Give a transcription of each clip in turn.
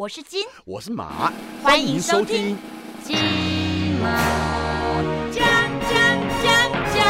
我是金，我是马，欢迎收听金马奖奖奖奖。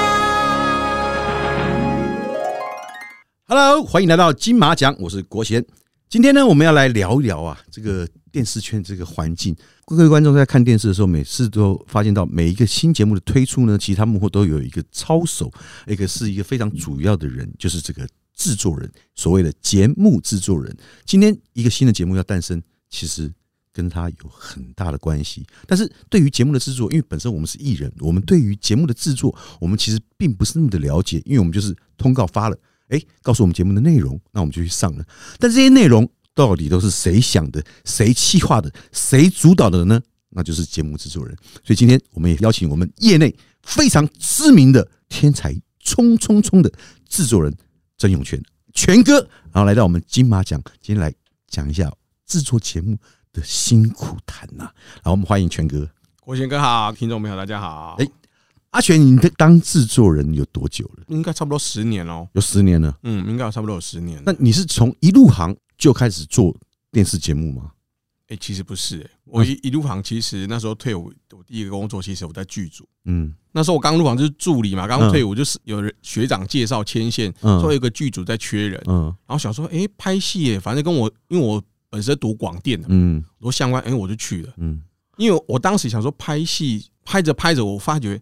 Hello，欢迎来到金马奖，我是国贤。今天呢，我们要来聊一聊啊，这个电视圈这个环境。各位观众在看电视的时候，每次都发现到每一个新节目的推出呢，其实他幕后都有一个操守，一个是一个非常主要的人，就是这个制作人，所谓的节目制作人。今天一个新的节目要诞生，其实跟他有很大的关系。但是对于节目的制作，因为本身我们是艺人，我们对于节目的制作，我们其实并不是那么的了解，因为我们就是通告发了。哎，告诉我们节目的内容，那我们就去上了。但这些内容到底都是谁想的、谁企划的、谁主导的呢？那就是节目制作人。所以今天我们也邀请我们业内非常知名的天才冲冲冲的制作人曾永权权哥，然后来到我们金马奖，今天来讲一下制作节目的辛苦谈呐、然后我们欢迎全哥。国贤哥好，听众朋友大家好。哎阿全，你当制作人有多久了？应该差不多十年喽。有十年了。嗯，应该有差不多有十年。那你是从一入行就开始做电视节目吗？哎、其实不是、哎，我一一入行，其实那时候退伍，我第一个工作其实我在剧组。嗯那时候我刚入行就是助理嘛，刚退伍就是有人学长介绍牵线，嗯说有一个剧组在缺人，嗯然后想说，哎、拍戏耶，反正跟我，因为我本身读广电的，嗯读相关，哎、我就去了。嗯因为我当时想说拍戏，拍着拍着，我发觉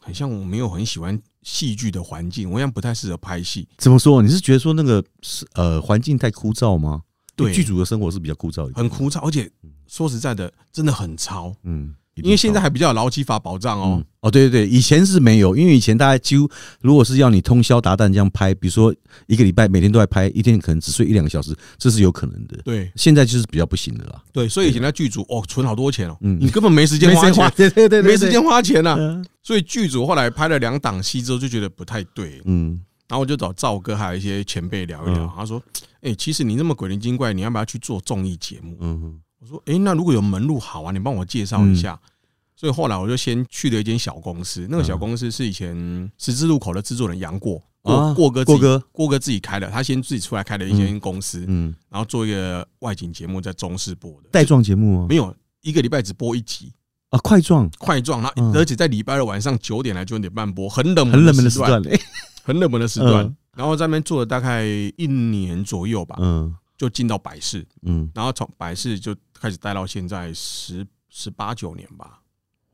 很像我没有很喜欢戏剧的环境，我好像不太适合拍戏。怎么说？你是觉得说那个是呃环境太枯燥吗？对剧组的生活是比较枯燥一点，很枯燥，而且说实在的，真的很糙。嗯，因为现在还比较有劳基法保障哦。嗯。哦，对对对，以前是没有，因为以前大家几乎如果是要你通宵达旦这样拍，比如说一个礼拜每天都在拍，一天可能只睡一两个小时，这是有可能的。对。现在就是比较不行的啦，对，所以以前在剧组哦，存好多钱哦，嗯。你根本没时间花钱，对对对没时间花钱呐。嗯。所以剧组后来拍了两档戏之后，就觉得不太对，嗯。然后我就找赵哥还有一些前辈聊一聊嗯。他说：“哎，其实你那么鬼灵精怪，你要不要去做综艺节目？嗯？”我说：“哎，那如果有门路好啊，你帮我介绍一下。”所以后来我就先去了一间小公司，那个小公司是以前十字路口的制作人杨过啊过过哥过哥。过哥自己开的，他先自己出来开了一间公司，嗯，然后做一个外景节目在中视播的，带状节目吗？没有一个礼拜只播一集。啊，快状。快状，它嗯。而且在礼拜二晚上九点来九点半播，很冷很冷门的时段，很冷门的时段。嗯。然后在那边做了大概一年左右吧，嗯就进到百事，嗯，然后从百事就开始待到现在十十八九年吧，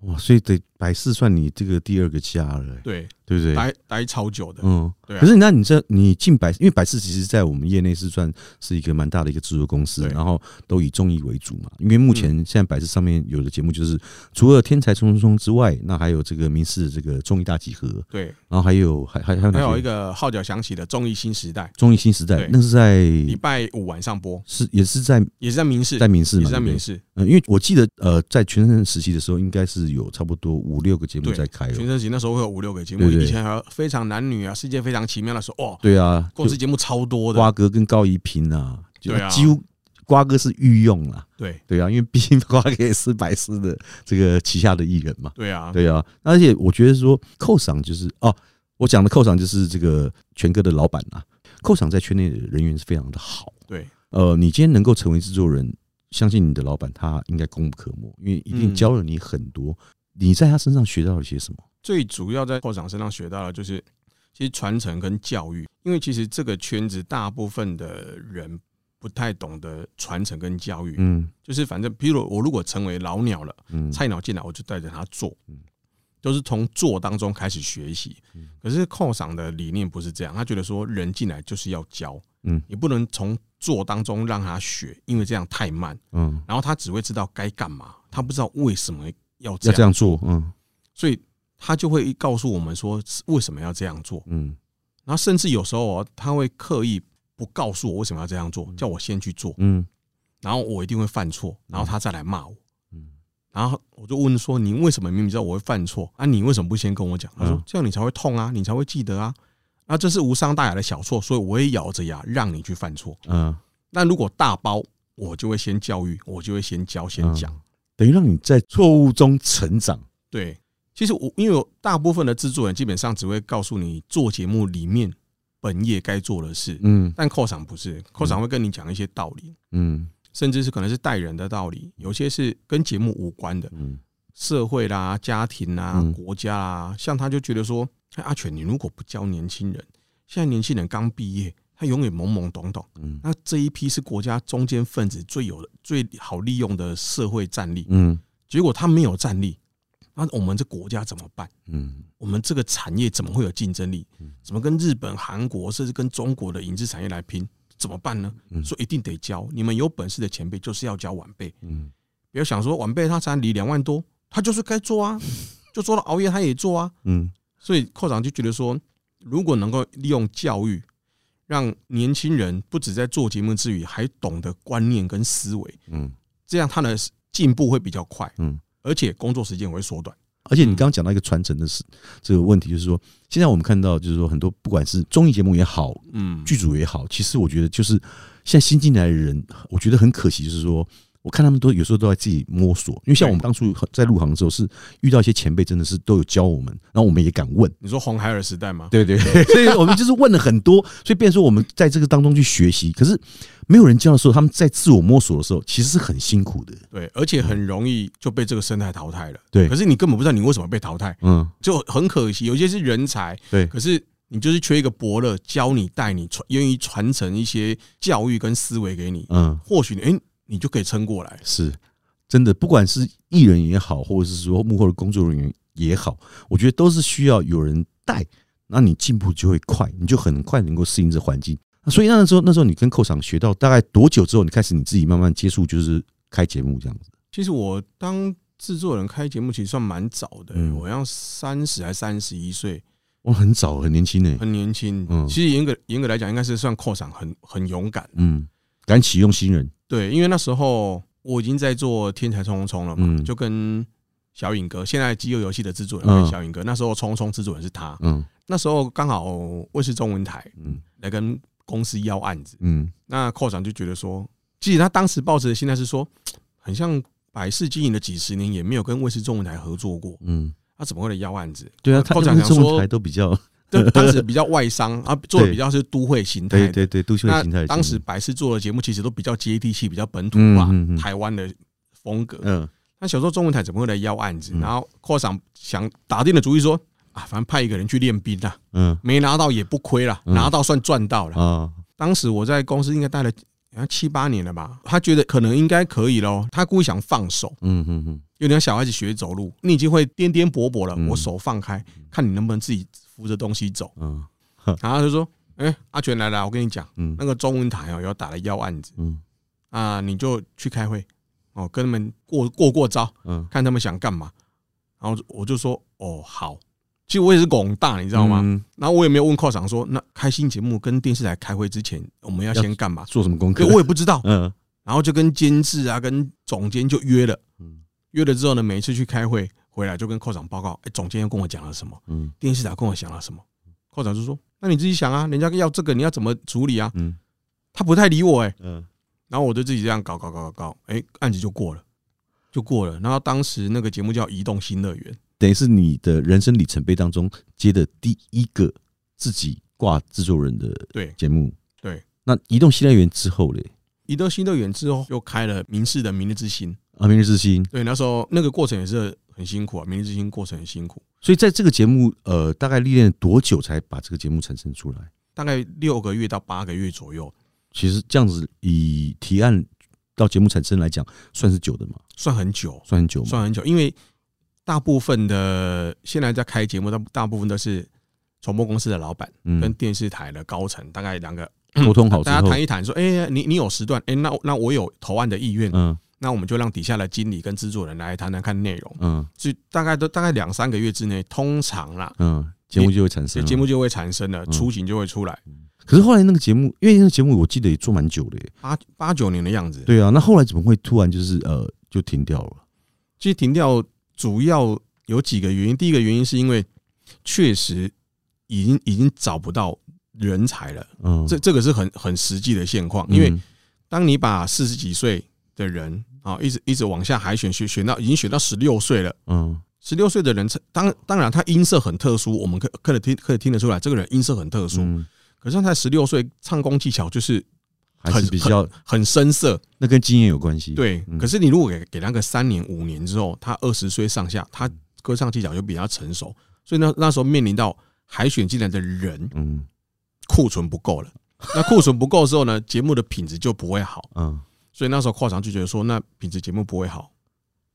哇，所以得百事算你这个第二个家了，哎对，对不对？待待超久的，嗯，对啊。可是那你这你进百，因为百事其实在我们业内是算是一个蛮大的一个制作公司，然后都以综艺为主嘛。因为目前现在百事上面有的节目就是除了《天才冲冲冲》之外，那还有这个民视的这个综艺大集合，对，然后还有还还还有还有一个号角响起的综艺新时代，综艺新时代，那是在礼拜五晚上播，是也是在也是在民视，在民视嘛，也是在民视，嗯，因为我记得呃，在全盛时期的时候，应该是有差不多五六个节目在开哦。全盛期那时候会有五六个节目，以前还有非常男女啊，世界非常奇妙的时候，哦，对啊，公司节目超多的，瓜哥跟高一平啊，就几乎瓜哥是御用啦。对对啊，因为毕竟瓜哥也是百事的这个旗下的艺人嘛。对啊，对啊，而且我觉得说寇赏就是哦，我讲的寇赏就是这个全哥的老板啊。寇赏在圈内的人缘是非常的好。对，呃，你今天能够成为制作人，相信你的老板他应该功不可没，因为一定嗯教了你很多。你在他身上学到了些什么？最主要在校长身上学到的就是，其实传承跟教育，因为其实这个圈子大部分的人不太懂得传承跟教育，嗯。就是反正，比如我如果成为老鸟了，嗯，菜鸟进来，我就带着他做嗯，都是从做当中开始学习。嗯。可是寇赏的理念不是这样，他觉得说人进来就是要教，嗯。你不能从做当中让他学，因为这样太慢，嗯，然后他只会知道该干嘛，他不知道为什么要这要样这样做，嗯。所以他就会告诉我们说为什么要这样做，嗯。然后甚至有时候哦，他会刻意不告诉我为什么要这样做，叫我先去做，嗯。然后我一定会犯错，然后他再来骂我，嗯。然后我就问说你为什么明明知道我会犯错？啊，你为什么不先跟我讲？他说嗯。这样你才会痛啊，你才会记得啊，啊这是无伤大雅的小错，所以我也咬着牙让你去犯错。嗯，那如果大包，我就会先教育，我就会先教先讲。等于让你在错误中成长。对，其实我因为我大部分的制作人基本上只会告诉你做节目里面本业该做的事，嗯。但扣场不是，扣场会跟你讲一些道理。嗯。甚至是可能是待人的道理，有些是跟节目无关的，嗯。社会啦、家庭啦、嗯。国家啦，像他就觉得说，哎阿全，你如果不教年轻人，现在年轻人刚毕业，他永远懵懵懂懂，嗯那这一批是国家中间分子最有的、最好利用的社会战力，嗯结果他没有战力，那我们这国家怎么办？嗯我们这个产业怎么会有竞争力嗯？怎么跟日本、韩国甚至跟中国的影视产业来拼？怎么办呢？嗯所以一定得教。你们有本事的前辈就是要教晚辈，嗯不要想说晚辈他才离两万多，他就是该做啊，就做到熬夜他也做啊。嗯所以寇长就觉得说，如果能够利用教育，让年轻人不止在做节目之余，还懂得观念跟思维，嗯这样他的进步会比较快，嗯。而且工作时间也会缩短。而且你刚刚讲到一个传承的事，这个问题就是说，现在我们看到就是说很多不管是综艺节目也好，嗯，剧组也好，其实我觉得就是现在新进来的人，我觉得很可惜，就是说。我看他们都有时候都在自己摸索，因为像我们当初在入行的时候，是遇到一些前辈，真的是都有教我们，然后我们也敢问，你说红孩儿时代吗？对对，对 所以我们就是问了很多，所以变成说我们在这个当中去学习，可是没有人教的时候，他们在自我摸索的时候，其实是很辛苦的。对，而且很容易就被这个生态淘汰了。对可是你根本不知道你为什么被淘汰，嗯，就很可惜。有些是人才，对，可是你就是缺一个伯乐，教你、带你、传，愿意传承一些教育跟思维给你，嗯，或许你哎、你就可以撑过来。是真的，不管是艺人也好，或者是说幕后的工作人员也好，我觉得都是需要有人带，那你进步就会快，你就很快能够适应这环境。所以那时候，那时候你跟寇场学到大概多久之后，你开始你自己慢慢接触，就是开节目这样子。其实我当制作人开节目，其实算蛮早的、嗯我要三十还三十一岁，哇，很早，很年轻呢。很年轻。嗯其实严格严格来讲，应该是算扩场很很勇敢。嗯，敢启用新人。对，因为那时候我已经在做《天才冲冲冲》了嘛，嗯。就跟小颖哥，现在饥饿游戏的制作人嗯。跟小颖哥，那时候冲冲制作人是他，嗯。那时候刚好卫视中文台嗯。来跟公司要案子，嗯。那寇长就觉得说，其实他当时抱持的心态是说，很像百事经营了几十年，也没有跟卫视中文台合作过，嗯，他怎么会来要案子？对啊，他寇长想们中文台说，都比较，对，当时比较外商啊，做的比较是都会形态的。对对对，都市那形态的节目。当时百事做的节目其实都比较接地气、比较本土化嗯嗯嗯、台湾的风格。嗯。那小时候中文台怎么会来邀案子？嗯。然后扩厂想打定了主意说啊，反正派一个人去练兵啦，嗯。没拿到也不亏啦，嗯。拿到算赚到了。啊当时我在公司应该待了好像七八年了吧，他觉得可能应该可以咯，他故意想放手，嗯嗯嗯。有点像小孩子学走路，你已经会颠颠簸簸了，嗯。我手放开，看你能不能自己扶着东西走。嗯然后他就说：“哎，阿全来了，我跟你讲，嗯那个中文台哦，有打了要案子嗯啊，你就去开会哦，跟他们过过过招，嗯，看他们想干嘛。”然后我就说：“哦，好。”其实我也是拱大，你知知道吗？？然后我也没有问寇长说，那开新节目跟电视台开会之前，我们要先干嘛？做什么功课对，？我也不知道。嗯然后就跟监制啊、跟总监就约了，嗯约了之后呢，每一次去开会回来就跟寇长报告，哎，总监又跟我讲了什么，嗯。电视台跟我讲了什么。寇长就说：“那你自己想啊，人家要这个，你要怎么处理啊？嗯？”他不太理我，哎，嗯。然后我就自己这样搞搞搞搞搞，哎，案子就过了，就过了。然后当时那个节目叫《移动新乐园》，等于是你的人生里程碑当中接的第一个自己挂制作人的对。节目。对，那移动新乐园之后嘞，移动新乐园之后又开了民视的《明日之星》，啊，明日之星。对，那时候那个过程也是很辛苦啊，《明日之星》过程很辛苦，所以在这个节目，呃，大概历练多久才把这个节目产生出来？大概六个月到八个月左右，其实这样子以提案到节目产生来讲，算是久的嘛，算很久，算很久。算很久，因为大部分的现在在开节目，大大部分都是传播公司的老板跟嗯，电视台的高层，大概两个沟通好大家谈，一谈，说，哎、你你有时段，哎、那那我有投案的意愿，嗯那我们就让底下的经理跟制作人来谈谈看内容，嗯所以大概都大概两三个月之内，通常啦，嗯，节目就会产生节目就会产生了，嗯雏形就会出来，可是后来那个节目，因为那个节目我记得也做蛮久的耶。八八九年的样子。对啊，那后来怎么会突然就是呃就停掉了？其实停掉主要有几个原因，第一个原因是因为确实已经已经找不到人才了，嗯，这这个是很很实际的现况，因为嗯当你把四十几岁的人啊，一直一直往下海选，选选到已经选到十六岁了。嗯十六岁的人，当当然他音色很特殊，我们可可以听可以听得出来，这个人音色很特殊。嗯可是他才十六岁，唱功技巧就是还很是比较很深色。那跟经验有关系。，对，嗯可是你如果给给他个三年五年之后，他二十岁上下，他歌唱技巧就比较成熟，所以那那时候面临到海选进来的人嗯库存不够了。那库存不够的时候呢，节目的品质就不会好。嗯所以那时候跨场就觉得说，那品质节目不会好，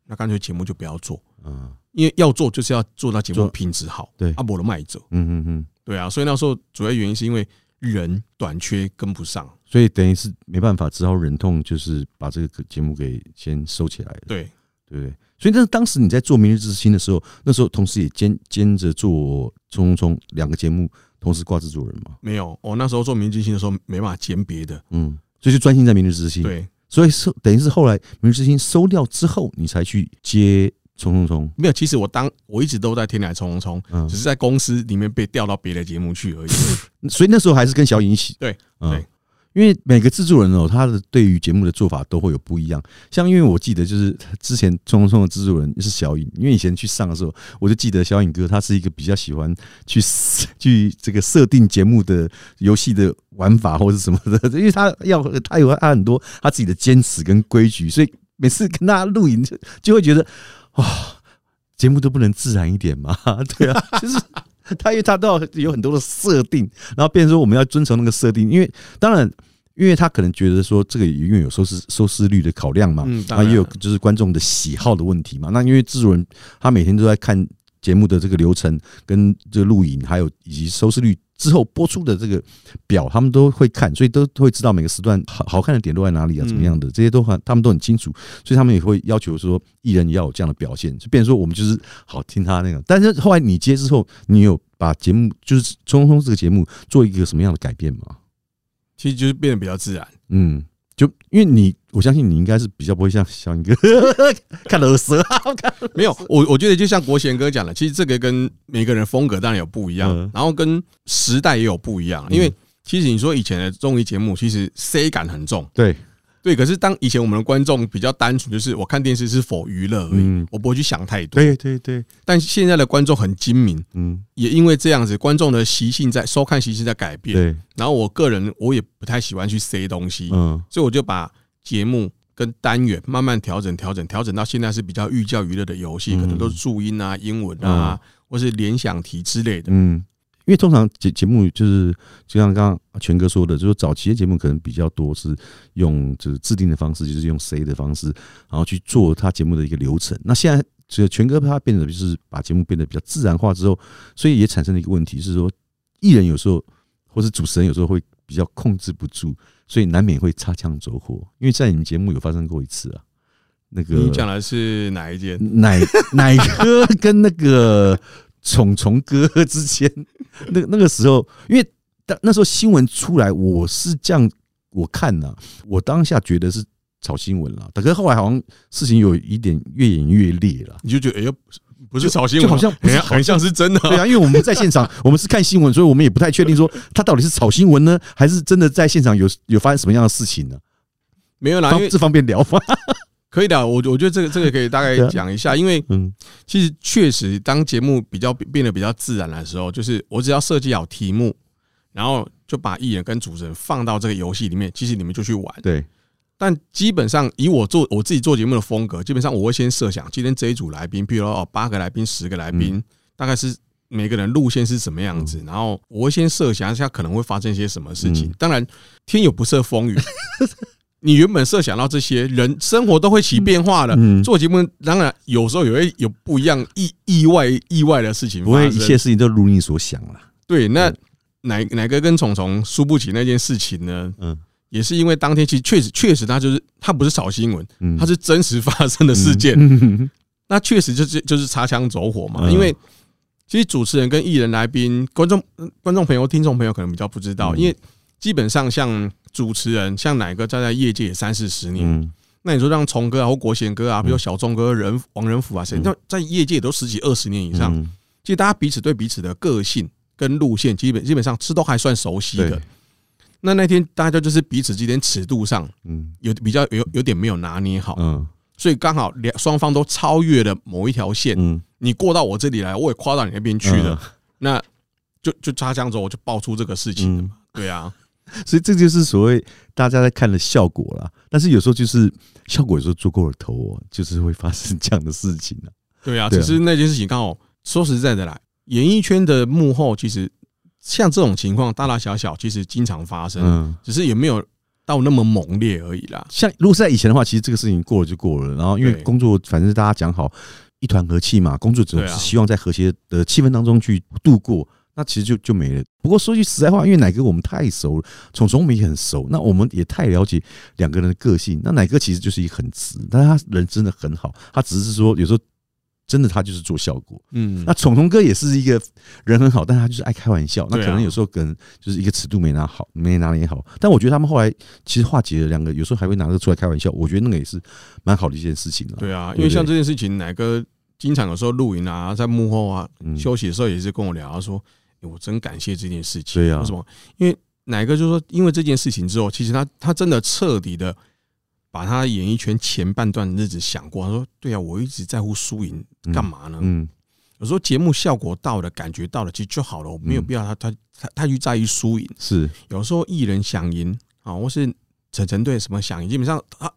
那干脆节目就不要做，嗯。因为要做就是要做到节目品质好，对。阿伯的卖走，嗯嗯嗯，对啊，所以那时候主要原因是因为人短缺跟不上，所以等于是没办法，只好忍痛就是把这个节目给先收起来了，对，对。对？所以那当时你在做《明日之星》的时候，那时候同时也兼兼着做《冲冲冲》两个节目，同时挂制作人嘛，没有，我那时候做明日之星的时候没办法兼别的，嗯，所以就专心在《明日之星》。，对，所以是等于是后来《明日之星》收掉之后，你才去接《冲冲冲》。没有，其实我当我一直都在天台冲冲冲，嗯只，是在公司里面被调到别的节目去而已。所以那时候还是跟小颖一起。对，嗯对，因为每个制作人哦，他的对于节目的做法都会有不一样。像因为我记得就是 之前《冲冲冲》的制作人是小颖，因为以前去上的时候，我就记得小颖哥他是一个比较喜欢去去这个设定节目的游戏的玩法或者什么的，因为他要他有他很多他自己的坚持跟规矩，所以每次跟他录影就就会觉得哇。节目都不能自然一点嘛？对啊，就是 他，因为他都要有很多的设定，然后变成说我们要遵从那个设定，因为当然，因为他可能觉得说这个因为有收视收视率的考量嘛，嗯，啊，也有就是观众的喜好的问题嘛。那因为制作人他每天都在看节目的这个流程跟这个录影，还有以及收视率之后播出的这个表，他们都会看，所以都会知道每个时段好好看的点都在哪里啊，怎么样的，这些都很他们都很清楚，所以他们也会要求说艺人也要有这样的表现，就变成说我们就是好听他那个。但是后来你接之后，你有把节目就是《冲冲》这个节目做一个什么样的改变吗？其实就是变得比较自然。嗯，就因为你，我相信你应该是比较不会像小颖哥 看耳蛇啊，没有，我我觉得就像国贤哥讲的，其实这个跟每个人风格当然有不一样嗯，然后跟时代也有不一样。因为其实你说以前的综艺节目，其实 C 感很重，对，对。可是当以前我们的观众比较单纯，就是我看电视是否娱乐而已嗯，我不会去想太多。对对对，但现在的观众很精明，嗯，也因为这样子，观众的习性在收看习性在改变。对，然后我个人我也不太喜欢去塞东西，嗯所以我就把节目跟单元慢慢调整、调整、调整到现在是比较寓教于乐的游戏，嗯可能都是注音啊、英文啊，或是联想题之类的。嗯。因为通常节节目就是就像刚刚全哥说的，就是早期的节目可能比较多是用就是制定的方式，就是用 C 的方式，然后去做他节目的一个流程。那现在这个全哥他变得就是把节目变得比较自然化之后，所以也产生了一个问题是说，艺人有时候或是主持人有时候会比较控制不住，所以难免会擦枪走火。因为在你们节目有发生过一次啊，那个你讲的是哪一件？奶奶哥跟那个 虫虫哥之间，那那个时候，因为当那时候新闻出来，我是这样我看呢、我当下觉得是炒新闻了，可是后来好像事情有一点越演越烈了。你就觉得哎呦，不是炒新闻，就好像不是炒很很像是真的啊。对啊，因为我们在现场，我们是看新闻，所以我们也不太确定说他到底是炒新闻呢，还是真的在现场有有发生什么样的事情呢？没有啦，因为这方便聊吗？可以的，我我觉得这个 这个可以大概讲一下，因为嗯。其实确实当节目比较变得比较自然的时候，就是我只要设计好题目，然后就把艺人跟主持人放到这个游戏里面，其实你们就去玩。对，但基本上以我做我自己做节目的风格，基本上我会先设想今天这一组来宾，譬如说哦八个来宾、十个来宾，大概是每个人路线是什么样子，然后我会先设想一下可能会发生一些什么事情。嗯。当然，天有不测风云，你原本设想到这些人生活都会起变化的。嗯，做节目当然有时候也会有不一样意意外意外的事情不发生。会一切事情都如你所想了。对，那奶奶哥跟虫虫输不起那件事情呢？嗯也是因为当天其实确实确实他就是他不是炒新闻，嗯，它是真实发生的事件。嗯 那确实就是就是擦枪走火嘛。嗯因为其实主持人跟艺人来宾、观众、观众朋友、听众朋友可能比较不知道，嗯因为基本上像主持人，像哪个站在业界也三四十年，嗯。那你说让崇哥啊或国贤哥啊，比如嗯小钟哥、人王仁甫啊，谁嗯。那在业界也都十几二十年以上，嗯。其实大家彼此对彼此的个性跟路线，基本基本上是都还算熟悉的。那那天大家就是彼此之间尺度上嗯。有比较有有点没有拿捏好，嗯。所以刚好两双方都超越了某一条线，嗯。你过到我这里来，我也跨到你那边去了嗯，那就就擦枪走我就爆出这个事情。对啊，所以这就是所谓大家在看的效果啦。但是有时候就是效果有时候做过了头哦，就是会发生这样的事情啊。对啊，对啊只是那件事情刚好说实在的啦，演艺圈的幕后其实像这种情况大大小小，其实经常发生，嗯，只是也没有到那么猛烈而已啦。像如果是在以前的话，其实这个事情过了就过了。然后因为工作，反正大家讲好一团和气嘛，工作者对啊是希望在和谐的气氛当中去度过。那其实就就没了。不过说句实在话，因为奶哥我们太熟了，虫虫我们也很熟，那我们也太了解两个人的个性。那奶哥其实就是一个很直，但是他人真的很好，他只是说有时候真的他就是做效果。嗯那，虫虫哥也是一个人很好，但他就是爱开玩笑。那可能有时候跟就是一个尺度没拿好，没拿捏好。但我觉得他们后来其实化解了两个，有时候还会拿这个出来开玩笑。我觉得那个也是蛮好的一件事情了。对啊，因为像这件事情，奶哥经常有时候露营啊，在幕后啊嗯休息的时候也是跟我聊，他说：“欸我真感谢这件事情。”对啊为什么？因为奶哥就说，因为这件事情之后，其实他他真的彻底的把他演艺圈前半段日子想过。他说：“对啊，我一直在乎输赢，干嘛呢？嗯，有时候节目效果到了，感觉到了，其实就好了，我没有嗯必要他他他他去在意输赢。是有时候艺人想赢啊，或是陈晨队什么想赢，基本上他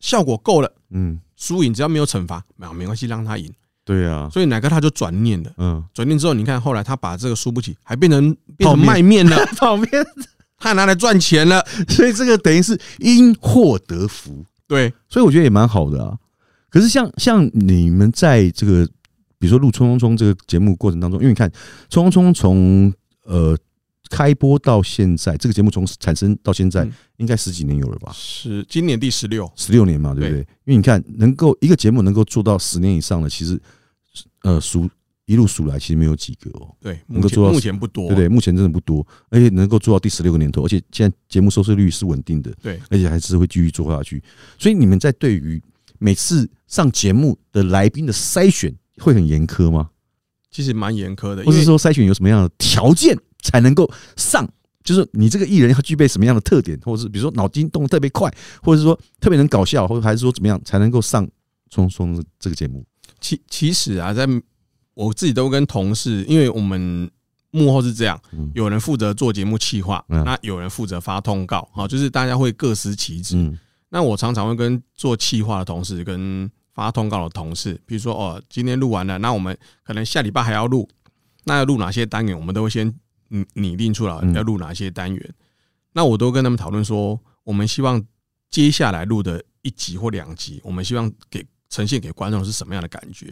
效果够了。”嗯，输赢只要没有惩罚，没有没关系，让他赢。对啊，所以奶哥他就转念了，嗯，转念之后，你看后来他把这个输不起，还变成变成卖面了，泡面，他拿来赚钱了。所以这个等于是因祸得福，对，所以我觉得也蛮好的啊。可是像像你们在这个比如说录《冲冲冲》这个节目过程当中，因为你看《冲冲冲》从呃开播到现在，这个节目从产生到现在嗯应该十几年有了吧？是今年第十六，十六年嘛，对不对？因为你看，能够一个节目能够做到十年以上的，其实呃数一路数来，其实没有几个哦，对，能够做到目前不多，对不对？目前真的不多，而且能够做到第十六个年头，而且现在节目收视率是稳定的，对，而且还是会继续做下去。所以你们在对于每次上节目的来宾的筛选会很严苛吗？其实蛮严苛的，或是说筛选有什么样的条件才能够上？就是你这个艺人要具备什么样的特点，或者是比如说脑筋动得特别快，或者是说特别能搞笑，或者还是说怎么样才能够上《冲冲》这个节目？其其实啊，在我自己都跟同事，因为我们幕后是这样，嗯有人负责做节目企划，嗯那有人负责发通告，好，就是大家会各司其职。嗯那我常常会跟做企划的同事跟发通告的同事，比如说哦，今天录完了，那我们可能下礼拜还要录，那要录哪些单元，我们都会先拟拟定出来要录哪些单元。那我都跟他们讨论说，我们希望接下来录的一集或两集，我们希望给呈现给观众是什么样的感觉？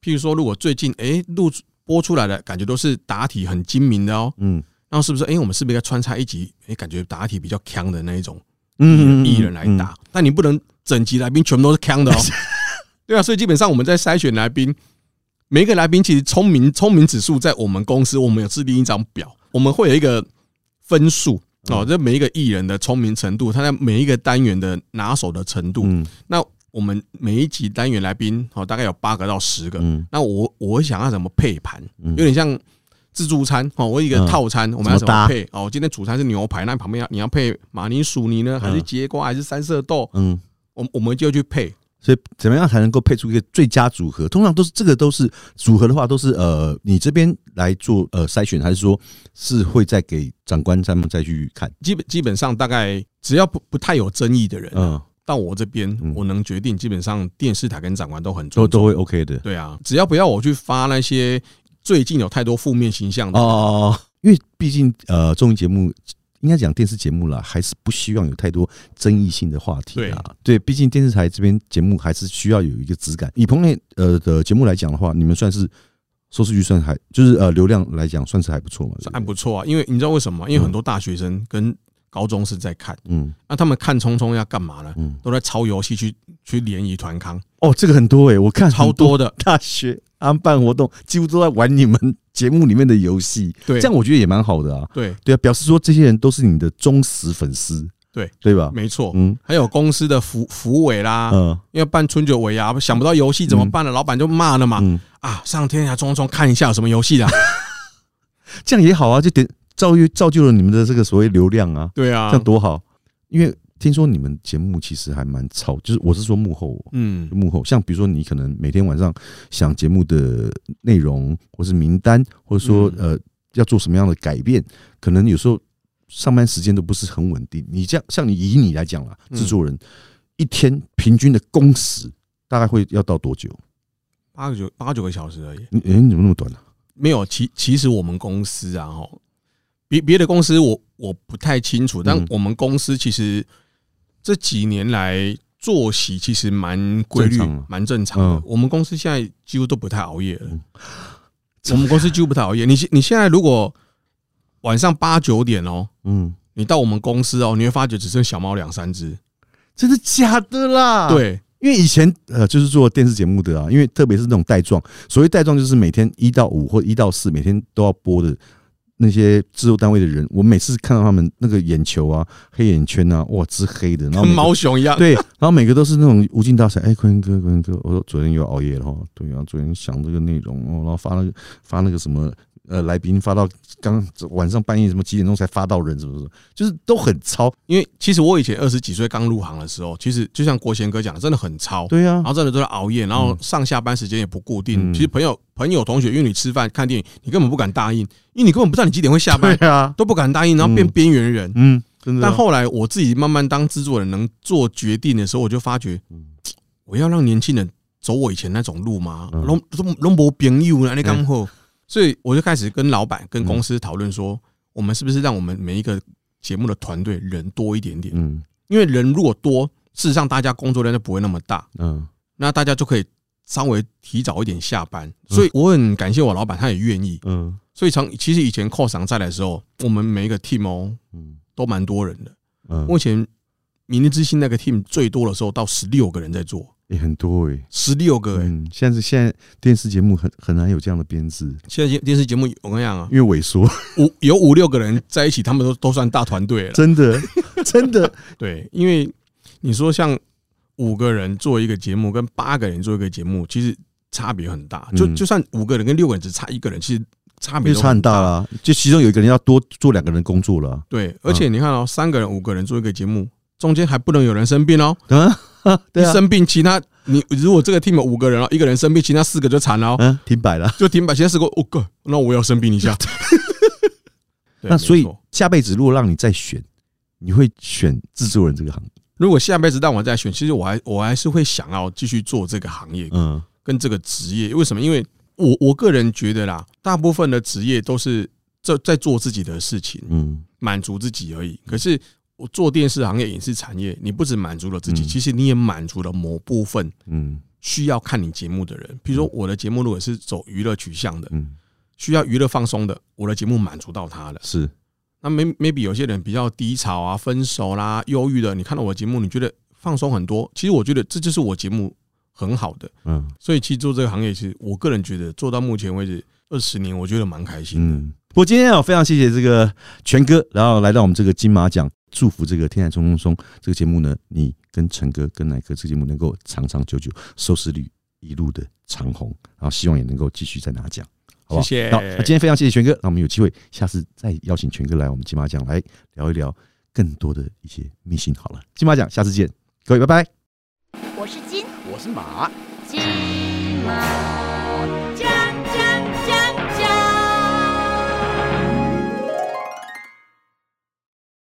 譬如说，如果最近诶录播出来的感觉都是答题很精明的哦，嗯那是不是诶我们是不是应该穿插一集诶感觉答题比较强的那一种？嗯艺人来打，但你不能整集来宾全部都是腔的哦。对啊，所以基本上我们在筛选来宾，每一个来宾其实聪明聪明指数在我们公司，我们有制定一张表，我们会有一个分数哦，这每一个艺人的聪明程度，他在每一个单元的拿手的程度。嗯那我们每一集单元来宾哦，大概有八个到十个。嗯那我我想要怎么配盘，嗯有点像自助餐哦，我一个嗯套餐，我们要怎怎么配哦？今天主餐是牛排，那旁边要你要配马铃薯泥呢，还是嗯节瓜，还是三色豆？嗯，我我们就去配。所以怎么样才能够配出一个最佳组合？通常都是这个都是组合的话，都是呃你这边来做呃筛选，还是说是会再给长官他们再去看？基本基本上大概只要不不太有争议的人，嗯，到我这边嗯我能决定，基本上电视台跟长官都很重都都会 OK 的。对啊，只要不要我去发那些最近有太多负面形象的哦哦哦，因为毕竟呃综艺节目。应该讲电视节目啦，还是不希望有太多争议性的话题啊。对，毕竟电视台这边节目还是需要有一个质感。以彭磊呃的节目来讲的话，你们算是收视率算还就是呃流量来讲算是还不错嘛，对是还不错啊。因为你知道为什么吗？因为很多大学生跟高中是在看，嗯那他们看匆匆要干嘛呢？嗯都在抄游戏去去联谊团康，哦，这个很多诶、我看超多多的。大学安办活动几乎都在玩你们节目里面的游戏，对，这样我觉得也蛮好的啊。对，对啊，表示说这些人都是你的忠实粉丝，对对吧？没错。嗯还有公司的服服委啦，嗯因为办春酒尾牙，想不到游戏怎么办了，老板就骂了嘛。嗯，啊，上天涯匆匆看一下有什么游戏啦。这样也好啊，就点造就造就了你们的这个所谓流量啊，对啊这样多好。因为听说你们节目其实还蛮超，就是我是说幕后哦，嗯，幕后，像比如说你可能每天晚上想节目的内容，或是名单，或者说嗯呃要做什么样的改变，可能有时候上班时间都不是很稳定。你这样，像你以你来讲啦，嗯制作人一天平均的工时大概会要到多久？八个九八九个小时而已。你、诶你怎么那么短呢、没有，其其实我们公司啊，哈，别别的公司我我不太清楚，但嗯我们公司其实这几年来作息其实蛮规律蛮正常的嗯。我们公司现在几乎都不太熬夜了嗯。我们公司几乎不太熬夜。你现你现在如果晚上八九点哦，嗯，你到我们公司哦，你会发觉只剩小猫两三只。真的假的啦？，对，因为以前呃就是做电视节目的啊，因为特别是那种带状，所谓带状就是每天一到五或一到四每天都要播的那些制作单位的人，我每次看到他们那个眼球啊、黑眼圈啊，哇，直黑的，然后跟毛熊一样。对，然后每个都是那种无尽大赛。哎，坤哥，坤哥，我说昨天又熬夜了哈。对啊，昨天想这个内容哦，然后发那个发那个什么呃来宾发到刚晚上半夜什么几点钟才发到人，什么什么，就是都很超。因为其实我以前二十几岁刚入行的时候，其实就像国贤哥讲的，真的很超。对啊然，后真的都在熬夜，然后上下班时间也不固定。嗯其实朋友、朋友、同学约你吃饭、看电影，你根本不敢答应，因为你根本不知道你几点会下班，对啊，都不敢答应，然后变嗯边缘人。嗯，真的啊。但后来我自己慢慢当制作人，能做决定的时候，我就发觉嗯，我要让年轻人走我以前那种路吗？嗯龙龙龙博朋友呢？你刚后，所以我就开始跟老板、跟公司讨论说，我们是不是让我们每一个节目的团队人多一点点？嗯因为人如果多，事实上大家工作量就不会那么大。嗯那大家就可以稍微提早一点下班。所以我很感谢我老板，他也愿意。嗯所以从其实以前扣赏在来的时候，我们每一个 team 哦嗯都蛮多人的。嗯，目前明日之星那个 team 最多的时候到十六个人在做，也很多哎。十六个哎。嗯，现在是现在电视节目很很难有这样的编制，现在电视节目我跟你讲啊，因为萎缩，五有五六个人在一起，他们都都算大团队了。真的 真的，对，因为你说像五个人做一个节目，跟八个人做一个节目，其实差别很大。就嗯就算五个人跟六个人只差一个人，其实差别都差很大啦。就其中有一个人要多做两个人工作了啊对，而且你看哦，三个人、五个人做一个节目，中间还不能有人生病哦。啊，对啊，一生病，其他你如果这个 team 有五个人哦，一个人生病，其他四个就惨了哦，嗯，停摆了。就停摆。其他四个，我、哥，那我要生病一下。对那所以下辈子如果让你再选，你会选制作人这个行业？如果下辈子让我再选，其实我还我还是会想要继续做这个行业嗯跟这个职业。为什么？因为我我个人觉得啦，大部分的职业都是在在做自己的事情，嗯满足自己而已。可是我做电视行业、影视产业，你不只满足了自己，嗯其实你也满足了某部分嗯需要看你节目的人。比如说我的节目如果是走娱乐取向的，嗯，需要娱乐放松的，我的节目满足到他了。是那 may maybe 有些人比较低潮啊、分手啦、忧郁的，你看到我的节目，你觉得放松很多。其实我觉得这就是我节目很好的。嗯所以其实做这个行业，其实我个人觉得做到目前为止二十年，我觉得蛮开心的。嗯。不过今天啊，非常谢谢这个全哥，然后来到我们这个金马奖，祝福这个《天才冲冲冲》这个节目呢，你跟陈哥跟奶哥这个节目能够长长久久，收视率一路的长红，然后希望也能够继续再拿奖。好不好？谢谢好，那今天非常谢谢全哥，那我们有机会下次再邀请全哥来我们金马奖来聊一聊更多的一些秘辛。好了，金马奖下次见，各位拜拜。我是金我是马。金马